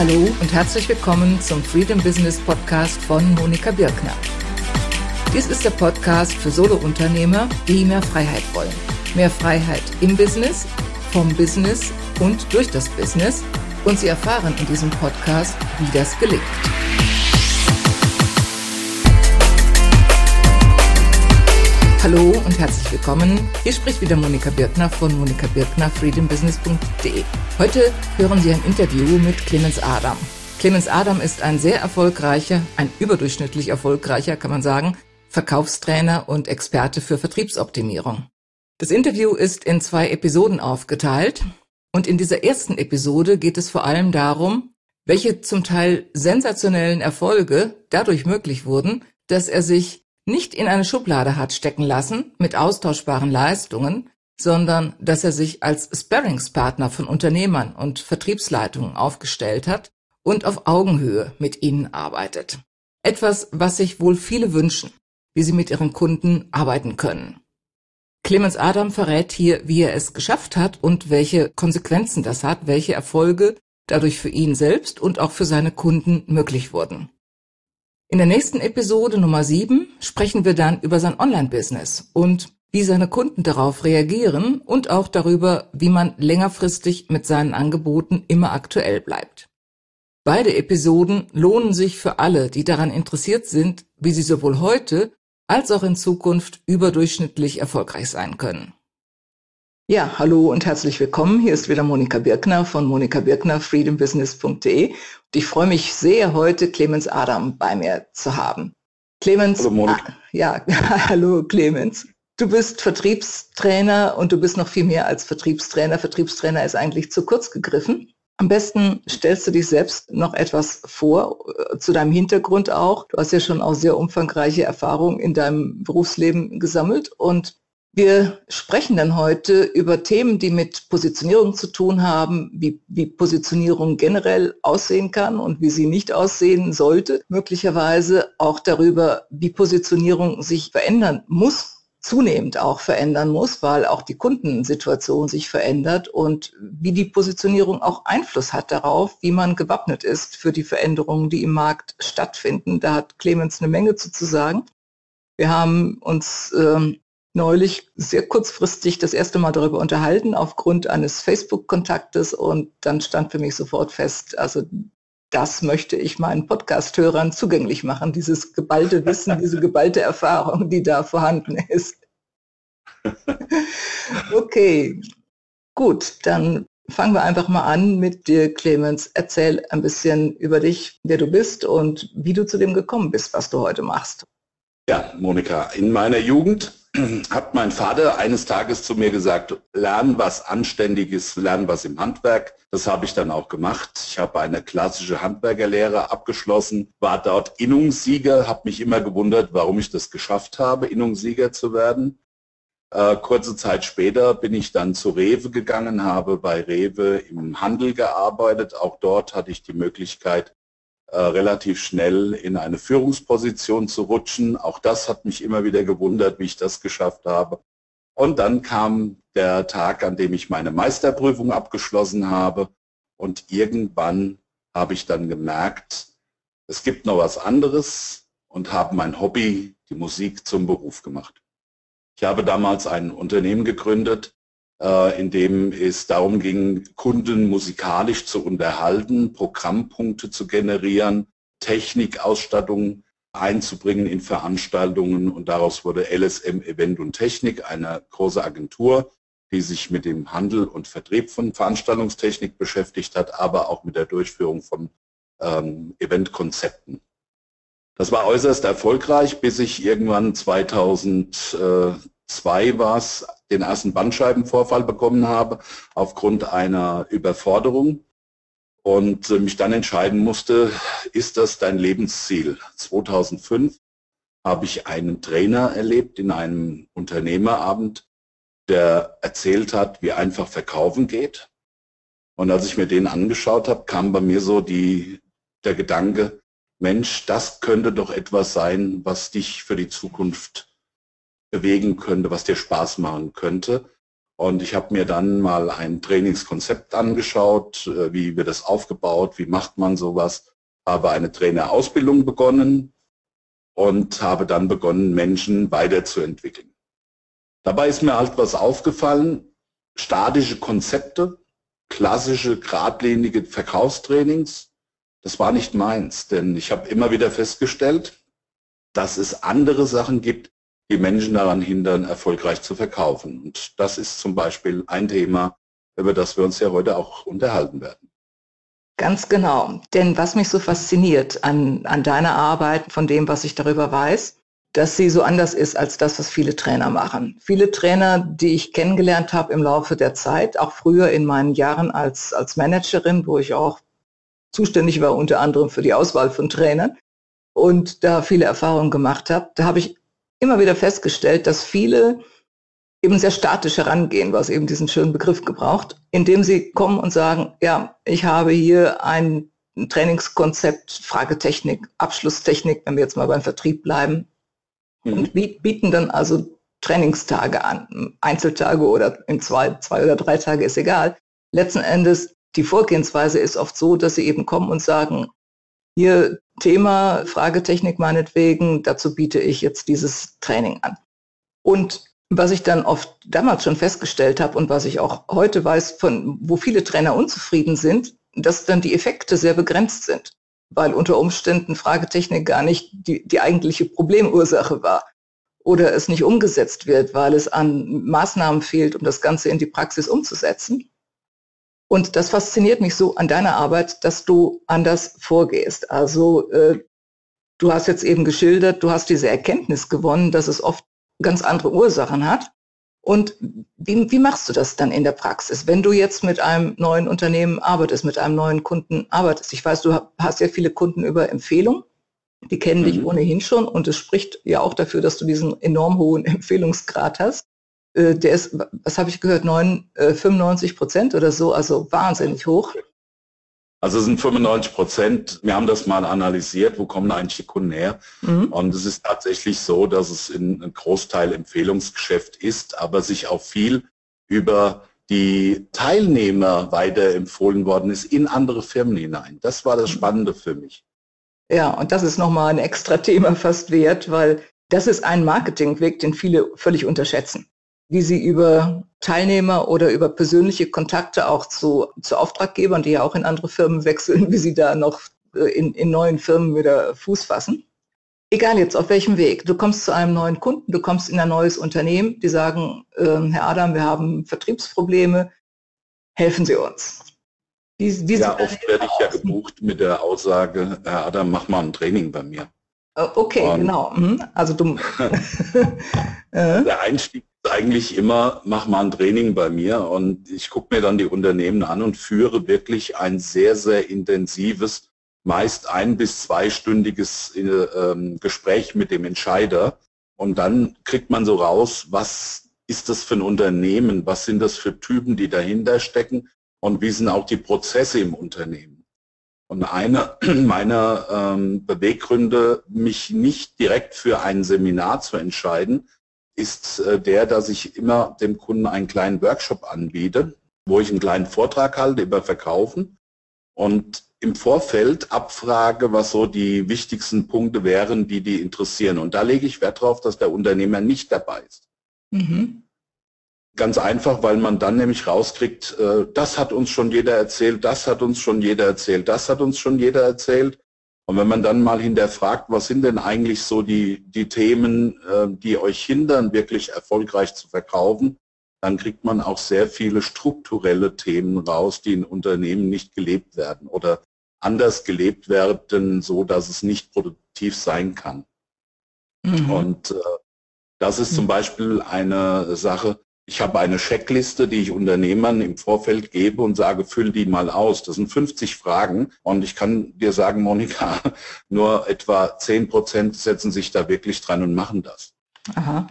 Hallo und herzlich willkommen zum Freedom Business Podcast von Monika Birkner. Dies ist der Podcast für Solounternehmer, die mehr Freiheit wollen. Mehr Freiheit im Business, vom Business und durch das Business. Und Sie erfahren in diesem Podcast, wie das gelingt. Hallo und herzlich willkommen. Hier spricht wieder Monika Birkner von Monika Birkner, freedombusiness.de. Heute hören Sie ein Interview mit Clemens Adam. Clemens Adam ist ein sehr erfolgreicher, ein überdurchschnittlich erfolgreicher, kann man sagen, Verkaufstrainer und Experte für Vertriebsoptimierung. Das Interview ist in zwei Episoden aufgeteilt und in dieser ersten Episode geht es vor allem darum, welche zum Teil sensationellen Erfolge dadurch möglich wurden, dass er sich nicht in eine Schublade hat stecken lassen mit austauschbaren Leistungen, sondern dass er sich als Sparringspartner von Unternehmern und Vertriebsleitungen aufgestellt hat und auf Augenhöhe mit ihnen arbeitet. Etwas, was sich wohl viele wünschen, wie sie mit ihren Kunden arbeiten können. Clemens Adam verrät hier, wie er es geschafft hat und welche Konsequenzen das hat, welche Erfolge dadurch für ihn selbst und auch für seine Kunden möglich wurden. In der nächsten Episode Nummer 7 sprechen wir dann über sein Online-Business und wie seine Kunden darauf reagieren und auch darüber, wie man längerfristig mit seinen Angeboten immer aktuell bleibt. Beide Episoden lohnen sich für alle, die daran interessiert sind, wie sie sowohl heute als auch in Zukunft überdurchschnittlich erfolgreich sein können. Ja, hallo und herzlich willkommen. Hier ist wieder Monika Birkner von Monika Birkner, freedombusiness.de. Ich freue mich sehr, heute Clemens Adam bei mir zu haben. Clemens, hallo Monika. Ah, ja, hallo Clemens. Du bist Vertriebstrainer und du bist noch viel mehr als Vertriebstrainer. Vertriebstrainer ist eigentlich zu kurz gegriffen. Am besten stellst du dich selbst noch etwas vor, äh, zu deinem Hintergrund auch. Du hast ja schon auch sehr umfangreiche Erfahrungen in deinem Berufsleben gesammelt und wir sprechen dann heute über Themen, die mit Positionierung zu tun haben, wie, wie Positionierung generell aussehen kann und wie sie nicht aussehen sollte. Möglicherweise auch darüber, wie Positionierung sich verändern muss, zunehmend auch verändern muss, weil auch die Kundensituation sich verändert und wie die Positionierung auch Einfluss hat darauf, wie man gewappnet ist für die Veränderungen, die im Markt stattfinden. Da hat Clemens eine Menge zu, zu sagen. Wir haben uns ähm, neulich sehr kurzfristig das erste Mal darüber unterhalten aufgrund eines Facebook-Kontaktes und dann stand für mich sofort fest, also das möchte ich meinen Podcast-Hörern zugänglich machen, dieses geballte Wissen, diese geballte Erfahrung, die da vorhanden ist. Okay, gut, dann fangen wir einfach mal an mit dir, Clemens. Erzähl ein bisschen über dich, wer du bist und wie du zu dem gekommen bist, was du heute machst. Ja, Monika, in meiner Jugend hat mein Vater eines Tages zu mir gesagt, lern was Anständiges, lern was im Handwerk. Das habe ich dann auch gemacht. Ich habe eine klassische Handwerkerlehre abgeschlossen, war dort Innungssieger, habe mich immer gewundert, warum ich das geschafft habe, Innungssieger zu werden. Äh, kurze Zeit später bin ich dann zu Rewe gegangen, habe bei Rewe im Handel gearbeitet. Auch dort hatte ich die Möglichkeit, relativ schnell in eine Führungsposition zu rutschen. Auch das hat mich immer wieder gewundert, wie ich das geschafft habe. Und dann kam der Tag, an dem ich meine Meisterprüfung abgeschlossen habe. Und irgendwann habe ich dann gemerkt, es gibt noch was anderes und habe mein Hobby, die Musik, zum Beruf gemacht. Ich habe damals ein Unternehmen gegründet, äh, in dem es darum ging, Kunden musikalisch zu unterhalten, Programmpunkte zu generieren, Technikausstattung einzubringen in Veranstaltungen und daraus wurde LSM Event und Technik, eine große Agentur, die sich mit dem Handel und Vertrieb von Veranstaltungstechnik beschäftigt hat, aber auch mit der Durchführung von ähm, Eventkonzepten. Das war äußerst erfolgreich, bis ich irgendwann 2002 war es, den ersten Bandscheibenvorfall bekommen habe aufgrund einer Überforderung und äh, mich dann entscheiden musste, ist das dein Lebensziel? 2005 habe ich einen Trainer erlebt in einem Unternehmerabend, der erzählt hat, wie einfach verkaufen geht. Und als ich mir den angeschaut habe, kam bei mir so die, der Gedanke, Mensch, das könnte doch etwas sein, was dich für die Zukunft bewegen könnte, was dir Spaß machen könnte. Und ich habe mir dann mal ein Trainingskonzept angeschaut, äh, wie wird das aufgebaut, wie macht man sowas, habe eine Trainerausbildung begonnen und habe dann begonnen, Menschen weiterzuentwickeln. Dabei ist mir halt was aufgefallen, statische Konzepte, klassische, geradlinige Verkaufstrainings, das war nicht meins, denn ich habe immer wieder festgestellt, dass es andere Sachen gibt, die Menschen daran hindern, erfolgreich zu verkaufen. Und das ist zum Beispiel ein Thema, über das wir uns ja heute auch unterhalten werden. Ganz genau. Denn was mich so fasziniert an, an deiner Arbeit, von dem, was ich darüber weiß, dass sie so anders ist als das, was viele Trainer machen. Viele Trainer, die ich kennengelernt habe im Laufe der Zeit, auch früher in meinen Jahren als, als Managerin, wo ich auch zuständig war unter anderem für die Auswahl von Trainern und da viele Erfahrungen gemacht habe, da habe ich immer wieder festgestellt, dass viele eben sehr statisch herangehen, was eben diesen schönen Begriff gebraucht, indem sie kommen und sagen, ja, ich habe hier ein Trainingskonzept, Fragetechnik, Abschlusstechnik, wenn wir jetzt mal beim Vertrieb bleiben, mhm. und bieten dann also Trainingstage an, Einzeltage oder in zwei, zwei oder drei Tage ist egal. Letzten Endes, die Vorgehensweise ist oft so, dass sie eben kommen und sagen, hier Thema Fragetechnik meinetwegen, dazu biete ich jetzt dieses Training an. Und was ich dann oft damals schon festgestellt habe und was ich auch heute weiß, von wo viele Trainer unzufrieden sind, dass dann die Effekte sehr begrenzt sind, weil unter Umständen Fragetechnik gar nicht die, die eigentliche Problemursache war oder es nicht umgesetzt wird, weil es an Maßnahmen fehlt, um das Ganze in die Praxis umzusetzen. Und das fasziniert mich so an deiner Arbeit, dass du anders vorgehst. Also äh, du hast jetzt eben geschildert, du hast diese Erkenntnis gewonnen, dass es oft ganz andere Ursachen hat. Und wie, wie machst du das dann in der Praxis, wenn du jetzt mit einem neuen Unternehmen arbeitest, mit einem neuen Kunden arbeitest? Ich weiß, du hast ja viele Kunden über Empfehlung. Die kennen mhm. dich ohnehin schon und es spricht ja auch dafür, dass du diesen enorm hohen Empfehlungsgrad hast. Äh, der ist, was habe ich gehört, 9, äh, 95 Prozent oder so, also wahnsinnig hoch. Also es sind 95 Prozent. Wir haben das mal analysiert, wo kommen eigentlich die Kunden her? Mhm. Und es ist tatsächlich so, dass es in einem Großteil Empfehlungsgeschäft ist, aber sich auch viel über die Teilnehmer weiterempfohlen worden ist in andere Firmen hinein. Das war das. Spannende für mich. Ja, und das ist nochmal ein extra Thema fast wert, weil das ist ein Marketingweg, den viele völlig unterschätzen wie sie über Teilnehmer oder über persönliche Kontakte auch zu, zu Auftraggebern, die ja auch in andere Firmen wechseln, wie sie da noch äh, in, in neuen Firmen wieder Fuß fassen. Egal jetzt auf welchem Weg. Du kommst zu einem neuen Kunden, du kommst in ein neues Unternehmen, die sagen, äh, Herr Adam, wir haben Vertriebsprobleme, helfen Sie uns. Wie, wie ja, oft werde ich ja gebucht mit der Aussage, Herr Adam, mach mal ein Training bei mir. Äh, okay, Und genau. Mhm. Also du. der Einstieg eigentlich immer, mach mal ein Training bei mir und ich gucke mir dann die Unternehmen an und führe wirklich ein sehr, sehr intensives, meist ein- bis zweistündiges äh, Gespräch mit dem Entscheider und dann kriegt man so raus, was ist das für ein Unternehmen, was sind das für Typen, die dahinter stecken und wie sind auch die Prozesse im Unternehmen. Und einer meiner ähm, Beweggründe, mich nicht direkt für ein Seminar zu entscheiden, ist äh, der, dass ich immer dem Kunden einen kleinen Workshop anbiete, wo ich einen kleinen Vortrag halte über Verkaufen und im Vorfeld abfrage, was so die wichtigsten Punkte wären, die die interessieren. Und da lege ich Wert darauf, dass der Unternehmer nicht dabei ist. Mhm. Ganz einfach, weil man dann nämlich rauskriegt, äh, das hat uns schon jeder erzählt, das hat uns schon jeder erzählt, das hat uns schon jeder erzählt. Und wenn man dann mal hinterfragt, was sind denn eigentlich so die, die Themen, äh, die euch hindern, wirklich erfolgreich zu verkaufen, dann kriegt man auch sehr viele strukturelle Themen raus, die in Unternehmen nicht gelebt werden oder anders gelebt werden, so dass es nicht produktiv sein kann. Mhm. Und äh, das ist zum Beispiel eine Sache, ich habe eine Checkliste, die ich Unternehmern im Vorfeld gebe und sage, füll die mal aus. Das sind 50 Fragen und ich kann dir sagen, Monika, nur etwa 10 Prozent setzen sich da wirklich dran und machen das. Aha.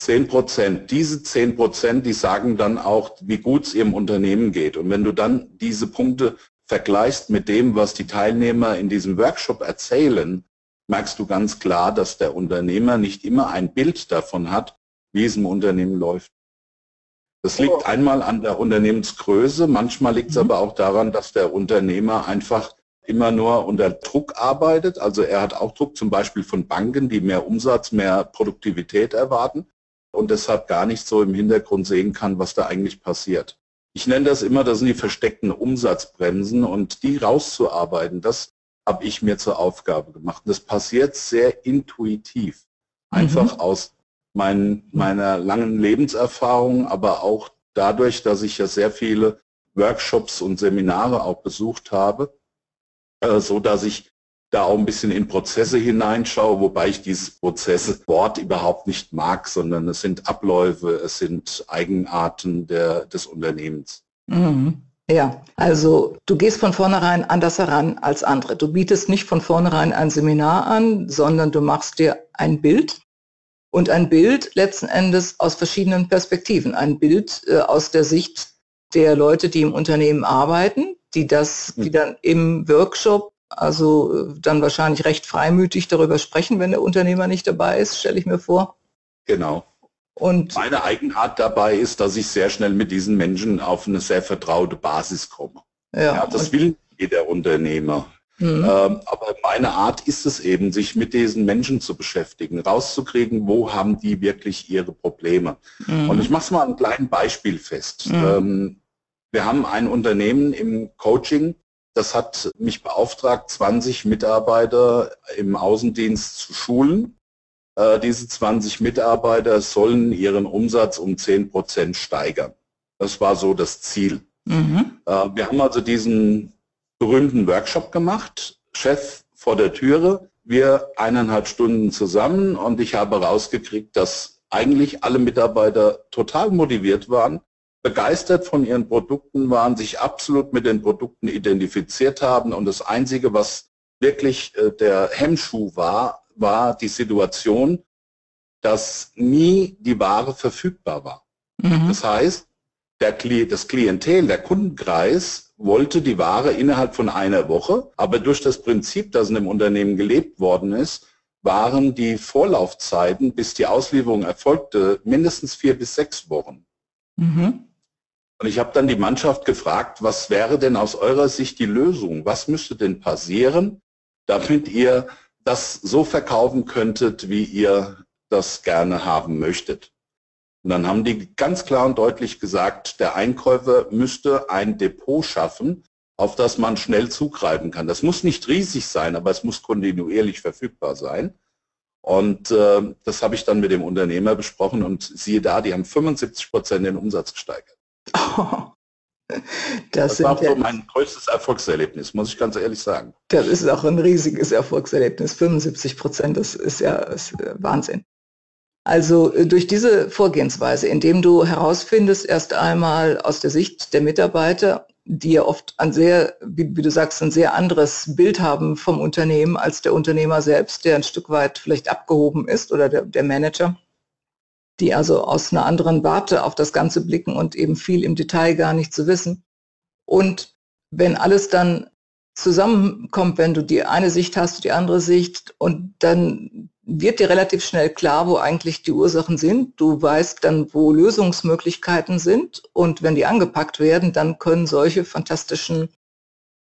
10 Prozent. Diese 10 Prozent, die sagen dann auch, wie gut es ihrem Unternehmen geht. Und wenn du dann diese Punkte vergleichst mit dem, was die Teilnehmer in diesem Workshop erzählen, merkst du ganz klar, dass der Unternehmer nicht immer ein Bild davon hat, wie es im Unternehmen läuft. Das liegt oh. einmal an der Unternehmensgröße, manchmal liegt es mhm. aber auch daran, dass der Unternehmer einfach immer nur unter Druck arbeitet. Also er hat auch Druck zum Beispiel von Banken, die mehr Umsatz, mehr Produktivität erwarten und deshalb gar nicht so im Hintergrund sehen kann, was da eigentlich passiert. Ich nenne das immer, das sind die versteckten Umsatzbremsen und die rauszuarbeiten, das habe ich mir zur Aufgabe gemacht. Das passiert sehr intuitiv, einfach mhm. aus mein, meiner langen Lebenserfahrung, aber auch dadurch, dass ich ja sehr viele Workshops und Seminare auch besucht habe, äh, so dass ich da auch ein bisschen in Prozesse hineinschaue, wobei ich dieses Prozesswort überhaupt nicht mag, sondern es sind Abläufe, es sind Eigenarten der, des Unternehmens. Mhm. Ja, also du gehst von vornherein anders heran als andere. Du bietest nicht von vornherein ein Seminar an, sondern du machst dir ein Bild und ein Bild letzten Endes aus verschiedenen Perspektiven. Ein Bild äh, aus der Sicht der Leute, die im Unternehmen arbeiten, die das, die hm. dann im Workshop also äh, dann wahrscheinlich recht freimütig darüber sprechen, wenn der Unternehmer nicht dabei ist, stelle ich mir vor. Genau. Und meine Eigenart dabei ist, dass ich sehr schnell mit diesen Menschen auf eine sehr vertraute Basis komme. Ja, ja das will jeder Unternehmer. Mhm. Ähm, aber meine Art ist es eben, sich mit diesen Menschen zu beschäftigen, rauszukriegen, wo haben die wirklich ihre Probleme. Mhm. Und ich mache es mal ein kleines Beispiel fest. Mhm. Ähm, wir haben ein Unternehmen im Coaching, das hat mich beauftragt, 20 Mitarbeiter im Außendienst zu schulen. Äh, diese 20 Mitarbeiter sollen ihren Umsatz um 10 Prozent steigern. Das war so das Ziel. Mhm. Äh, wir haben also diesen berühmten Workshop gemacht, Chef vor der Türe, wir eineinhalb Stunden zusammen und ich habe rausgekriegt, dass eigentlich alle Mitarbeiter total motiviert waren, begeistert von ihren Produkten waren, sich absolut mit den Produkten identifiziert haben und das Einzige, was wirklich äh, der Hemmschuh war, war die Situation, dass nie die Ware verfügbar war. Mhm. Das heißt, der, das Klientel, der Kundenkreis wollte die Ware innerhalb von einer Woche, aber durch das Prinzip, das in dem Unternehmen gelebt worden ist, waren die Vorlaufzeiten, bis die Auslieferung erfolgte, mindestens vier bis sechs Wochen. Mhm. Und ich habe dann die Mannschaft gefragt, was wäre denn aus eurer Sicht die Lösung? Was müsste denn passieren, damit ihr das so verkaufen könntet, wie ihr das gerne haben möchtet? Und dann haben die ganz klar und deutlich gesagt, der Einkäufer müsste ein Depot schaffen, auf das man schnell zugreifen kann. Das muss nicht riesig sein, aber es muss kontinuierlich verfügbar sein. Und äh, das habe ich dann mit dem Unternehmer besprochen und siehe da, die haben 75 Prozent den Umsatz gesteigert. Das, das war so mein größtes Erfolgserlebnis, muss ich ganz ehrlich sagen. Das ist auch ein riesiges Erfolgserlebnis. 75 Prozent, das ist ja ist Wahnsinn. Also äh, durch diese Vorgehensweise, indem du herausfindest, erst einmal aus der Sicht der Mitarbeiter, die ja oft ein sehr, wie, wie, du sagst, ein sehr anderes Bild haben vom Unternehmen als der Unternehmer selbst, der ein Stück weit vielleicht abgehoben ist oder der, der Manager die also aus einer anderen Warte auf das Ganze blicken und eben viel im Detail gar nicht zu wissen. Und wenn alles dann zusammenkommt, wenn du die eine Sicht hast, die andere Sicht und dann wird dir relativ schnell klar, wo eigentlich die Ursachen sind. Du weißt dann, wo Lösungsmöglichkeiten sind und wenn die angepackt werden, dann können solche fantastischen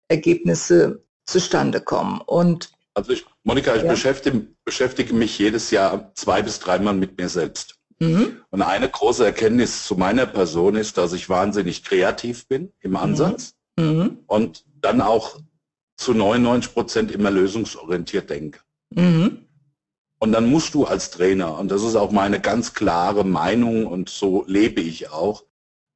Ergebnisse zustande kommen. Und also ich, Monika, ich ja. beschäftige, beschäftige mich jedes Jahr zwei bis dreimal mit mir selbst. Mhm. Und eine große Erkenntnis zu meiner Person ist, dass ich wahnsinnig kreativ bin im mhm. Ansatz mhm. und dann auch zu 99 Prozent immer lösungsorientiert denke. Mhm. Und dann musst du als Trainer, und das ist auch meine ganz klare Meinung und so lebe ich auch,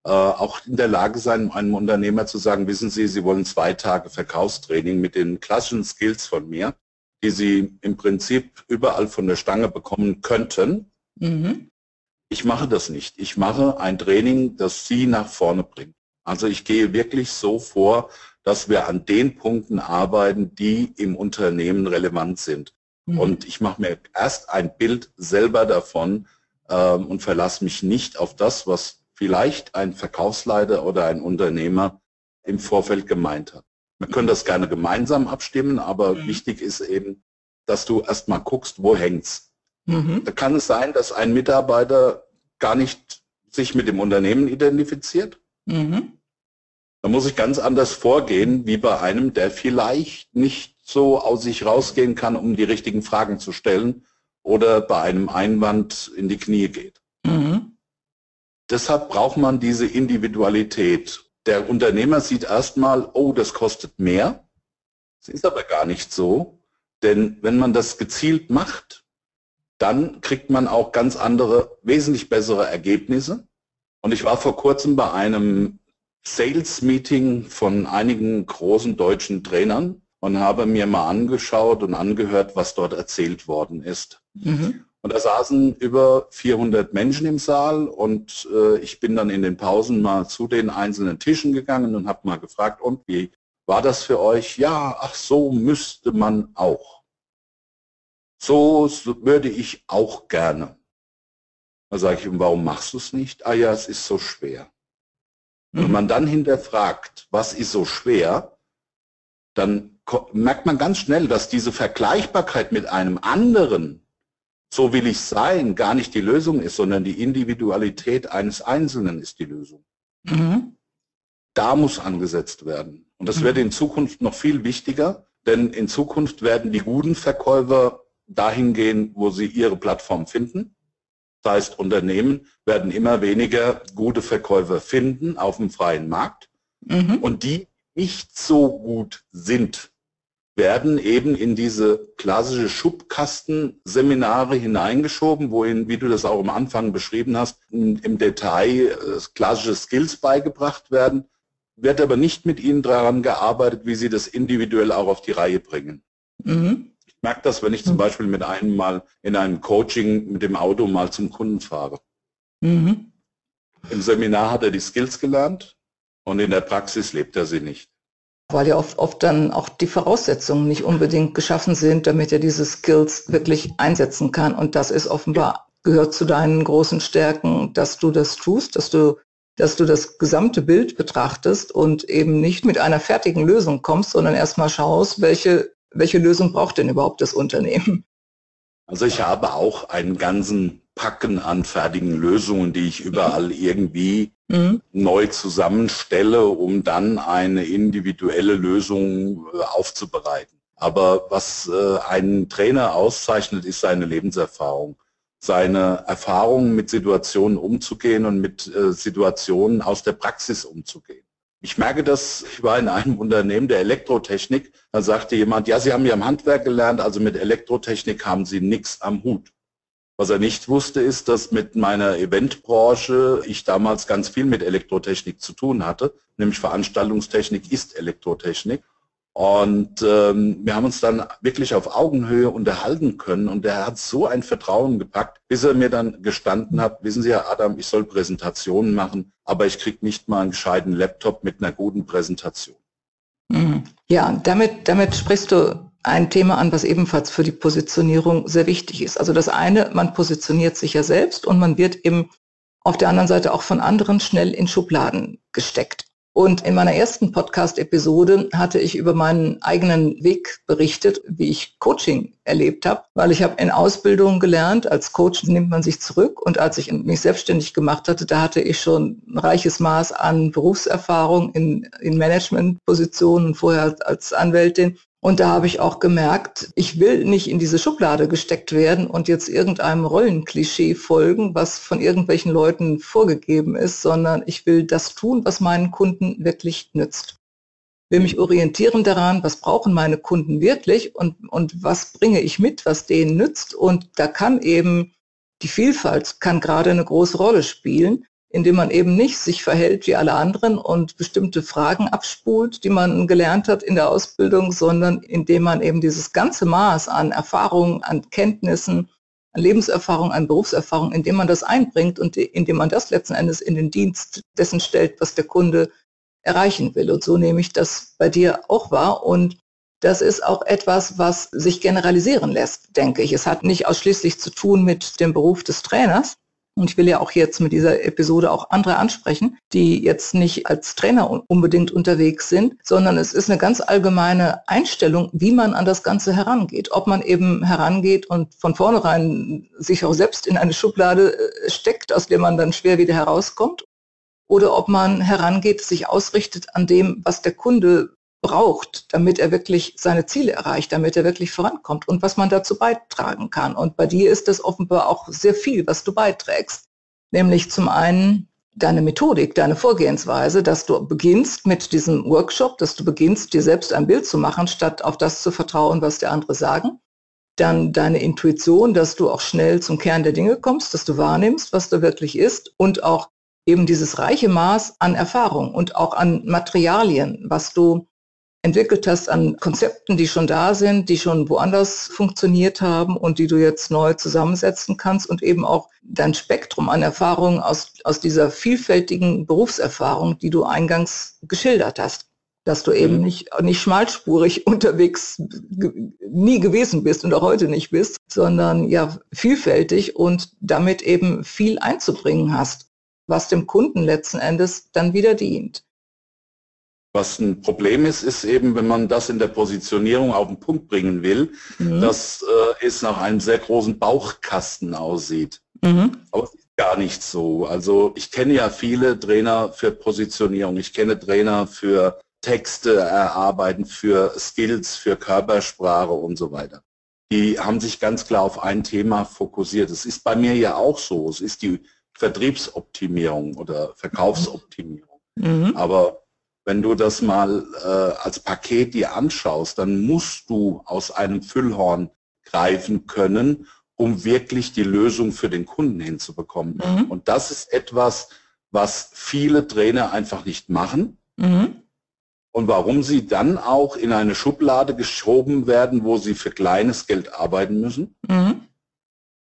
äh, auch in der Lage sein, einem Unternehmer zu sagen, wissen Sie, Sie wollen zwei Tage Verkaufstraining mit den klassischen Skills von mir, die Sie im Prinzip überall von der Stange bekommen könnten. Mhm. Ich mache das nicht. Ich mache ein Training, das Sie nach vorne bringt. Also ich gehe wirklich so vor, dass wir an den Punkten arbeiten, die im Unternehmen relevant sind. Mhm. Und ich mache mir erst ein Bild selber davon ähm, und verlasse mich nicht auf das, was vielleicht ein Verkaufsleiter oder ein Unternehmer im Vorfeld gemeint hat. Wir können das gerne gemeinsam abstimmen, aber mhm. wichtig ist eben, dass du erst mal guckst, wo hängt's. Mhm. Da kann es sein, dass ein Mitarbeiter gar nicht sich mit dem Unternehmen identifiziert. Mhm. Da muss ich ganz anders vorgehen, wie bei einem, der vielleicht nicht so aus sich rausgehen kann, um die richtigen Fragen zu stellen oder bei einem Einwand in die Knie geht. Mhm. Deshalb braucht man diese Individualität. Der Unternehmer sieht erstmal, oh, das kostet mehr. Es ist aber gar nicht so, denn wenn man das gezielt macht, dann kriegt man auch ganz andere, wesentlich bessere Ergebnisse. Und ich war vor kurzem bei einem Sales-Meeting von einigen großen deutschen Trainern und habe mir mal angeschaut und angehört, was dort erzählt worden ist. Mhm. Und da saßen über 400 Menschen im Saal und äh, ich bin dann in den Pausen mal zu den einzelnen Tischen gegangen und habe mal gefragt, und wie war das für euch? Ja, ach so müsste man auch. So, so würde ich auch gerne. Da sage ich, warum machst du es nicht? Ah ja, es ist so schwer. Mhm. Wenn man dann hinterfragt, was ist so schwer, dann merkt man ganz schnell, dass diese Vergleichbarkeit mit einem anderen, so will ich sein, gar nicht die Lösung ist, sondern die Individualität eines Einzelnen ist die Lösung. Mhm. Da muss angesetzt werden. Und das mhm. wird in Zukunft noch viel wichtiger, denn in Zukunft werden die guten Verkäufer dahin gehen, wo sie ihre Plattform finden. Das heißt, Unternehmen werden immer weniger gute Verkäufer finden auf dem freien Markt. Mhm. Und die nicht so gut sind, werden eben in diese klassische Schubkastenseminare hineingeschoben, wohin, wie du das auch am Anfang beschrieben hast, im Detail äh, klassische Skills beigebracht werden, wird aber nicht mit ihnen daran gearbeitet, wie sie das individuell auch auf die Reihe bringen. Mhm merke das, wenn ich zum mhm. Beispiel mit einem mal in einem Coaching mit dem Auto mal zum Kunden fahre. Mhm. Im Seminar hat er die Skills gelernt und in der Praxis lebt er sie nicht. Weil ja oft, oft dann auch die Voraussetzungen nicht unbedingt geschaffen sind, damit er diese Skills wirklich einsetzen kann. Und das ist offenbar, gehört zu deinen großen Stärken, dass du das tust, dass du dass du das gesamte Bild betrachtest und eben nicht mit einer fertigen Lösung kommst, sondern erstmal schaust, welche welche Lösung braucht denn überhaupt das Unternehmen? Also ich habe auch einen ganzen Packen an fertigen Lösungen, die ich überall irgendwie mhm. neu zusammenstelle, um dann eine individuelle Lösung äh, aufzubereiten. Aber was äh, einen Trainer auszeichnet, ist seine Lebenserfahrung. Seine Erfahrung mit Situationen umzugehen und mit äh, Situationen aus der Praxis umzugehen. Ich merke das, ich war in einem Unternehmen der Elektrotechnik, da sagte jemand, ja, Sie haben ja im Handwerk gelernt, also mit Elektrotechnik haben Sie nichts am Hut. Was er nicht wusste, ist, dass mit meiner Eventbranche ich damals ganz viel mit Elektrotechnik zu tun hatte, nämlich Veranstaltungstechnik ist Elektrotechnik. Und ähm, wir haben uns dann wirklich auf Augenhöhe unterhalten können und er hat so ein Vertrauen gepackt, bis er mir dann gestanden hat, wissen Sie, Herr Adam, ich soll Präsentationen machen, aber ich kriege nicht mal einen gescheiten Laptop mit einer guten Präsentation. Mhm. Ja, damit, damit sprichst du ein Thema an, was ebenfalls für die Positionierung sehr wichtig ist. Also das eine, man positioniert sich ja selbst und man wird eben auf der anderen Seite auch von anderen schnell in Schubladen gesteckt. Und in meiner ersten Podcast-Episode hatte ich über meinen eigenen Weg berichtet, wie ich Coaching erlebt habe, weil ich habe in Ausbildung gelernt, als Coach nimmt man sich zurück und als ich mich selbstständig gemacht hatte, da hatte ich schon ein reiches Maß an Berufserfahrung in, in Managementpositionen, vorher als Anwältin und da habe ich auch gemerkt, ich will nicht in diese Schublade gesteckt werden und jetzt irgendeinem Rollenklischee folgen, was von irgendwelchen Leuten vorgegeben ist, sondern ich will das tun, was meinen Kunden wirklich nützt. Will mich orientieren daran, was brauchen meine Kunden wirklich und, und was bringe ich mit, was denen nützt. Und da kann eben die Vielfalt kann gerade eine große Rolle spielen indem man eben nicht sich verhält wie alle anderen und bestimmte Fragen abspult, die man gelernt hat in der Ausbildung, sondern indem man eben dieses ganze Maß an Erfahrungen, an Kenntnissen, an Lebenserfahrung, an Berufserfahrung, indem man das einbringt und indem man das letzten Endes in den Dienst dessen stellt, was der Kunde erreichen will. Und so nehme ich das bei dir auch wahr. Und das ist auch etwas, was sich generalisieren lässt, denke ich. Es hat nicht ausschließlich zu tun mit dem Beruf des Trainers, Und ich will ja auch jetzt mit dieser Episode auch andere ansprechen, die jetzt nicht als Trainer unbedingt unterwegs sind, sondern es ist eine ganz allgemeine Einstellung, wie man an das Ganze herangeht. Ob man eben herangeht und von vornherein sich auch selbst in eine Schublade äh, steckt, aus der man dann schwer wieder herauskommt, oder ob man herangeht, sich ausrichtet an dem, was der Kunde braucht, damit er wirklich seine Ziele erreicht, damit er wirklich vorankommt und was man dazu beitragen kann. Und bei dir ist das offenbar auch sehr viel, was du beiträgst. Nämlich zum einen deine Methodik, deine Vorgehensweise, dass du beginnst mit diesem Workshop, dass du beginnst, dir selbst ein Bild zu machen, statt auf das zu vertrauen, was der andere sagen. Dann deine Intuition, dass du auch schnell zum Kern der Dinge kommst, dass du wahrnimmst, was da wirklich ist und auch eben dieses reiche Maß an Erfahrung und auch an Materialien, was du entwickelt hast an Konzepten, die schon da sind, die schon woanders funktioniert haben und die du jetzt neu zusammensetzen kannst und eben auch dein Spektrum an Erfahrungen aus, aus dieser vielfältigen Berufserfahrung, die du eingangs geschildert hast. Dass du eben mhm. nicht, nicht schmalspurig unterwegs nie gewesen bist und auch heute nicht bist, sondern ja vielfältig und damit eben viel einzubringen hast, was dem Kunden letzten Endes dann wieder dient. Was ein Problem ist, ist eben, wenn man das in der Positionierung auf den Punkt bringen will, mhm. dass äh, es nach einem sehr großen Bauchkasten aussieht. Mhm. Aber es ist gar nicht so. Also ich kenne ja viele Trainer für Positionierung. Ich kenne Trainer für Texte erarbeiten, für Skills, für Körpersprache und so weiter. Die haben sich ganz klar auf ein Thema fokussiert. Es ist bei mir ja auch so. Es ist die Vertriebsoptimierung oder Verkaufsoptimierung. Mhm. Aber wenn du das mal äh, als Paket dir anschaust, dann musst du aus einem Füllhorn greifen können, um wirklich die Lösung für den Kunden hinzubekommen. Mhm. Und das ist etwas, was viele Trainer einfach nicht machen. Mhm. Und warum sie dann auch in eine Schublade geschoben werden, wo sie für kleines Geld arbeiten müssen, mhm.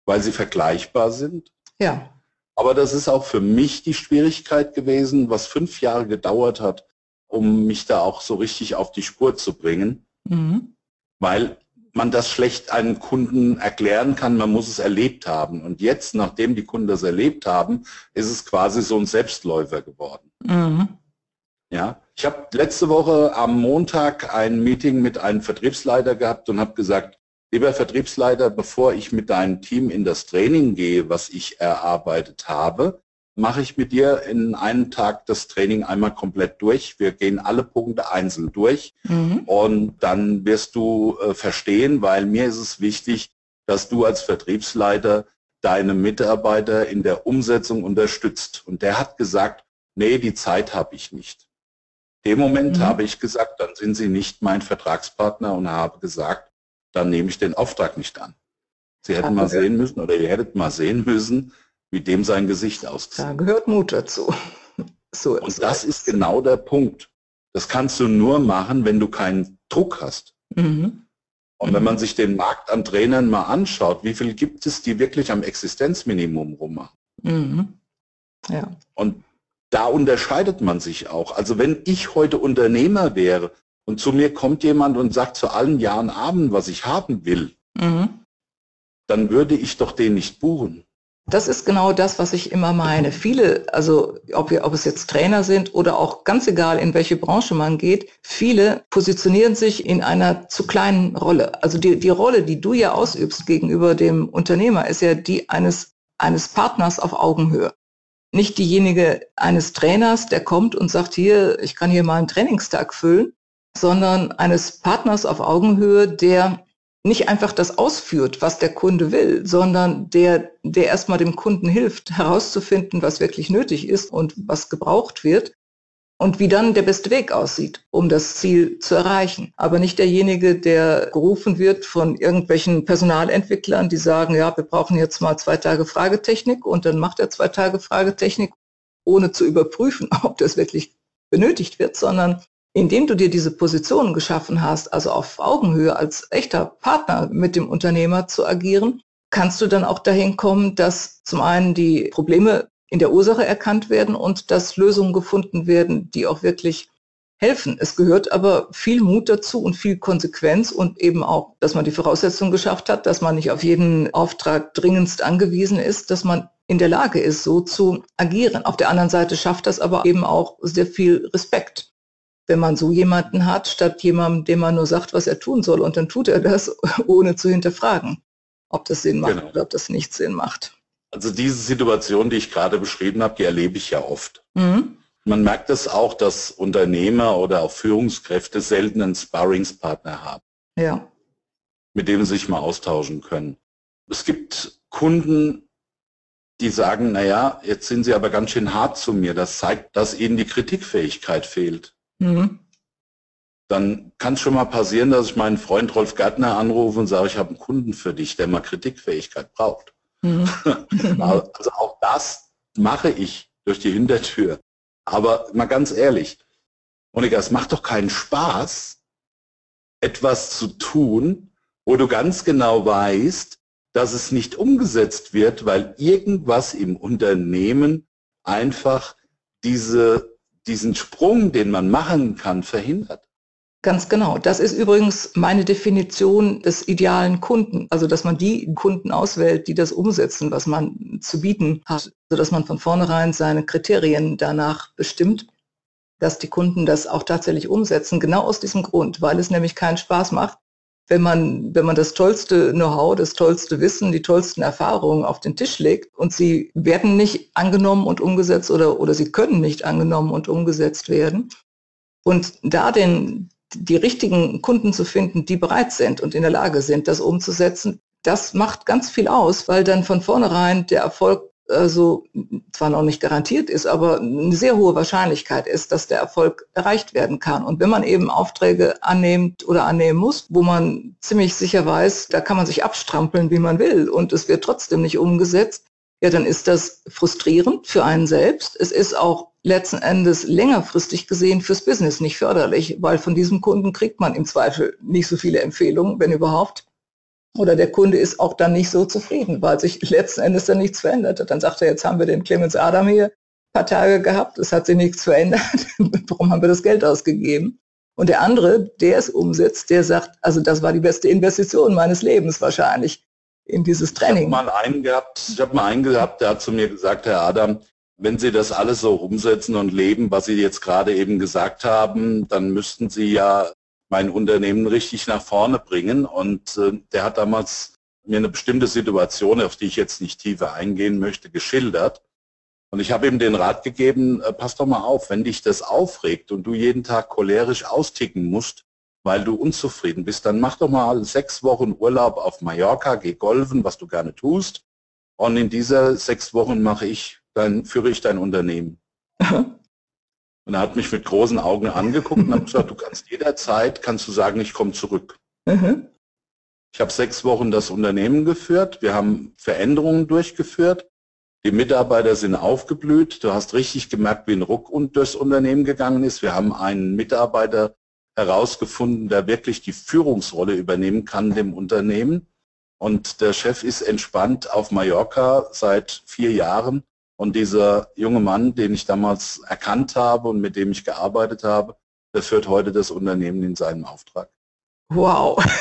weil sie vergleichbar sind. Ja. Aber das ist auch für mich die Schwierigkeit gewesen, was fünf Jahre gedauert hat, um mich da auch so richtig auf die Spur zu bringen, mhm. weil man das schlecht einem Kunden erklären kann, man muss es erlebt haben. Und jetzt, nachdem die Kunden das erlebt haben, ist es quasi so ein Selbstläufer geworden. Mhm. Ja, ich habe letzte Woche am Montag ein Meeting mit einem Vertriebsleiter gehabt und habe gesagt, lieber Vertriebsleiter, bevor ich mit deinem Team in das Training gehe, was ich erarbeitet habe, mache ich mit dir in einem Tag das Training einmal komplett durch. Wir gehen alle Punkte einzeln durch mhm. und dann wirst du äh, verstehen, weil mir ist es wichtig, dass du als Vertriebsleiter deine Mitarbeiter in der Umsetzung unterstützt. Und der hat gesagt, nee, die Zeit habe ich nicht. Dem Moment mhm. habe ich gesagt, dann sind Sie nicht mein Vertragspartner und habe gesagt, dann nehme ich den Auftrag nicht an. Sie hätten mal sehen müssen oder ihr hättet mal sehen müssen, wie dem sein Gesicht aussieht. Da gehört Mut dazu. So und das ist genau der Punkt. Das kannst du nur machen, wenn du keinen Druck hast. Mhm. Und wenn man sich den Markt an Trainern mal anschaut, wie viel gibt es, die wirklich am Existenzminimum rummachen? Mhm. Ja. Und da unterscheidet man sich auch. Also wenn ich heute Unternehmer wäre und zu mir kommt jemand und sagt zu allen Jahren Abend, was ich haben will, mhm. dann würde ich doch den nicht buchen. Das ist genau das, was ich immer meine. Viele, also ob, wir, ob es jetzt Trainer sind oder auch ganz egal, in welche Branche man geht, viele positionieren sich in einer zu kleinen Rolle. Also die, die Rolle, die du ja ausübst gegenüber dem Unternehmer, ist ja die eines, eines Partners auf Augenhöhe. Nicht diejenige eines Trainers, der kommt und sagt, hier, ich kann hier mal einen Trainingstag füllen, sondern eines Partners auf Augenhöhe, der nicht einfach das ausführt, was der Kunde will, sondern der, der erstmal dem Kunden hilft, herauszufinden, was wirklich nötig ist und was gebraucht wird und wie dann der beste Weg aussieht, um das Ziel zu erreichen. Aber nicht derjenige, der gerufen wird von irgendwelchen Personalentwicklern, die sagen, ja, wir brauchen jetzt mal zwei Tage Fragetechnik und dann macht er zwei Tage Fragetechnik, ohne zu überprüfen, ob das wirklich benötigt wird, sondern indem du dir diese Position geschaffen hast, also auf Augenhöhe als echter Partner mit dem Unternehmer zu agieren, kannst du dann auch dahin kommen, dass zum einen die Probleme in der Ursache erkannt werden und dass Lösungen gefunden werden, die auch wirklich helfen. Es gehört aber viel Mut dazu und viel Konsequenz und eben auch, dass man die Voraussetzung geschafft hat, dass man nicht auf jeden Auftrag dringendst angewiesen ist, dass man in der Lage ist, so zu agieren. Auf der anderen Seite schafft das aber eben auch sehr viel Respekt wenn man so jemanden hat, statt jemandem, dem man nur sagt, was er tun soll. Und dann tut er das, ohne zu hinterfragen, ob das Sinn macht genau. oder ob das nicht Sinn macht. Also diese Situation, die ich gerade beschrieben habe, die erlebe ich ja oft. Mhm. Man merkt es auch, dass Unternehmer oder auch Führungskräfte selten einen Sparringspartner haben. Ja. Mit dem sie sich mal austauschen können. Es gibt Kunden, die sagen, naja, jetzt sind sie aber ganz schön hart zu mir. Das zeigt, dass ihnen die Kritikfähigkeit fehlt. Mhm. Dann kann es schon mal passieren, dass ich meinen Freund Rolf Gärtner anrufe und sage, ich habe einen Kunden für dich, der mal Kritikfähigkeit braucht. Mhm. also auch das mache ich durch die Hintertür. Aber mal ganz ehrlich, Monika, es macht doch keinen Spaß, etwas zu tun, wo du ganz genau weißt, dass es nicht umgesetzt wird, weil irgendwas im Unternehmen einfach diese diesen Sprung, den man machen kann, verhindert. Ganz genau. Das ist übrigens meine Definition des idealen Kunden. Also, dass man die Kunden auswählt, die das umsetzen, was man zu bieten hat, sodass man von vornherein seine Kriterien danach bestimmt, dass die Kunden das auch tatsächlich umsetzen. Genau aus diesem Grund, weil es nämlich keinen Spaß macht, wenn man, wenn man das tollste Know-how, das tollste Wissen, die tollsten Erfahrungen auf den Tisch legt und sie werden nicht angenommen und umgesetzt oder, oder sie können nicht angenommen und umgesetzt werden. Und da den, die richtigen Kunden zu finden, die bereit sind und in der Lage sind, das umzusetzen, das macht ganz viel aus, weil dann von vornherein der Erfolg also zwar noch nicht garantiert ist, aber eine sehr hohe Wahrscheinlichkeit ist, dass der Erfolg erreicht werden kann. Und wenn man eben Aufträge annimmt oder annehmen muss, wo man ziemlich sicher weiß, da kann man sich abstrampeln, wie man will, und es wird trotzdem nicht umgesetzt, ja, dann ist das frustrierend für einen selbst. Es ist auch letzten Endes längerfristig gesehen fürs Business nicht förderlich, weil von diesem Kunden kriegt man im Zweifel nicht so viele Empfehlungen, wenn überhaupt oder der Kunde ist auch dann nicht so zufrieden, weil sich letzten Endes dann nichts verändert hat. Dann sagt er, jetzt haben wir den Clemens Adam hier ein paar Tage gehabt, es hat sich nichts verändert, warum haben wir das Geld ausgegeben? Und der andere, der es umsetzt, der sagt, also das war die beste Investition meines Lebens wahrscheinlich in dieses Training. Ich habe mal einen gehabt, ich habe mal einen gehabt, der hat zu mir gesagt, Herr Adam, wenn Sie das alles so umsetzen und leben, was Sie jetzt gerade eben gesagt haben, dann müssten Sie ja mein Unternehmen richtig nach vorne bringen. Und äh, der hat damals mir eine bestimmte Situation, auf die ich jetzt nicht tiefer eingehen möchte, geschildert. Und ich habe ihm den Rat gegeben, äh, pass doch mal auf, wenn dich das aufregt und du jeden Tag cholerisch austicken musst, weil du unzufrieden bist, dann mach doch mal sechs Wochen Urlaub auf Mallorca, geh golfen, was du gerne tust. Und in dieser sechs Wochen mache ich, dann führe ich dein Unternehmen. Und er hat mich mit großen Augen angeguckt und hat gesagt, du kannst jederzeit, kannst du sagen, ich komme zurück. Mhm. Ich habe sechs Wochen das Unternehmen geführt. Wir haben Veränderungen durchgeführt. Die Mitarbeiter sind aufgeblüht. Du hast richtig gemerkt, wie ein Ruck durchs Unternehmen gegangen ist. Wir haben einen Mitarbeiter herausgefunden, der wirklich die Führungsrolle übernehmen kann dem Unternehmen. Und der Chef ist entspannt auf Mallorca seit vier Jahren und dieser junge Mann, den ich damals erkannt habe und mit dem ich gearbeitet habe, der führt heute das Unternehmen in seinem Auftrag. Wow.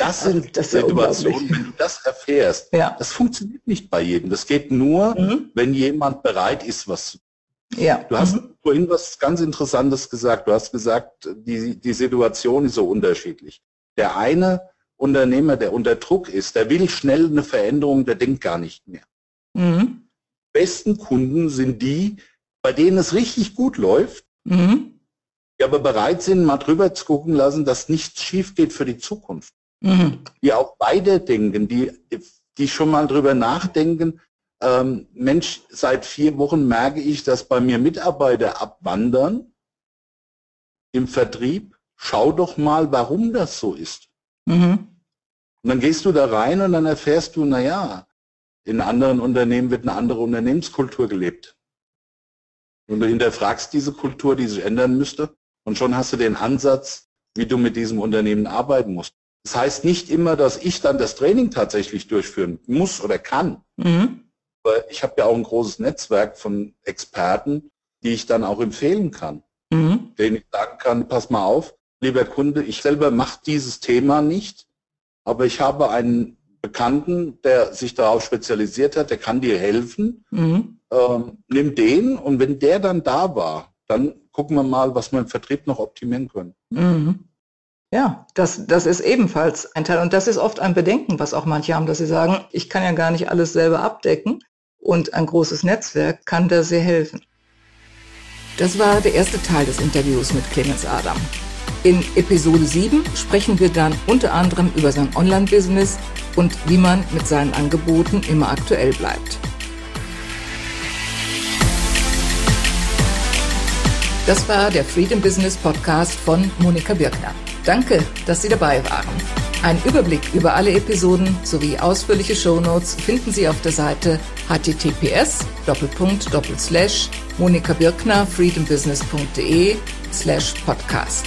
Das sind das Situationen, wenn du das erfährst. Ja. Das funktioniert nicht bei jedem. Das geht nur, mhm. wenn jemand bereit ist, was zu tun. Ja. Du hast mhm. vorhin was ganz Interessantes gesagt. Du hast gesagt, die, die Situation ist so unterschiedlich. Der eine Unternehmer, der unter Druck ist, der will schnell eine Veränderung, der denkt gar nicht mehr. Mhm besten Kunden sind die, bei denen es richtig gut läuft, mhm. die aber bereit sind, mal drüber zu gucken lassen, dass nichts schief geht für die Zukunft. Mhm. Die auch beide denken, die, die schon mal drüber nachdenken, ähm, Mensch, seit vier Wochen merke ich, dass bei mir Mitarbeiter abwandern im Vertrieb. Schau doch mal, warum das so ist. Mhm. Und dann gehst du da rein und dann erfährst du, naja, in anderen Unternehmen wird eine andere Unternehmenskultur gelebt. Und du hinterfragst diese Kultur, die sich ändern müsste, und schon hast du den Ansatz, wie du mit diesem Unternehmen arbeiten musst. Das heißt nicht immer, dass ich dann das Training tatsächlich durchführen muss oder kann. Mhm. Aber ich habe ja auch ein großes Netzwerk von Experten, die ich dann auch empfehlen kann. Mhm. denen ich sagen kann, pass mal auf, lieber Kunde, ich selber mache dieses Thema nicht, aber ich habe einen Bekannten, der sich darauf spezialisiert hat, der kann dir helfen. Mhm. Ähm, nimm den und wenn der dann da war, dann gucken wir mal, was wir im Vertrieb noch optimieren können. Mhm. Ja, das, das ist ebenfalls ein Teil. Und das ist oft ein Bedenken, was auch manche haben, dass sie sagen, ich kann ja gar nicht alles selber abdecken. Und ein großes Netzwerk kann da sehr helfen. Das war der erste Teil des Interviews mit Clemens Adam. In Episode 7 sprechen wir dann unter anderem über sein Online-Business und wie man mit seinen Angeboten immer aktuell bleibt. Das war der Freedom Business Podcast von Monika Birkner. Danke, dass Sie dabei waren. Ein Überblick über alle Episoden sowie ausführliche Shownotes finden Sie auf der Seite https monikabirkner freedombusiness.de slash podcast.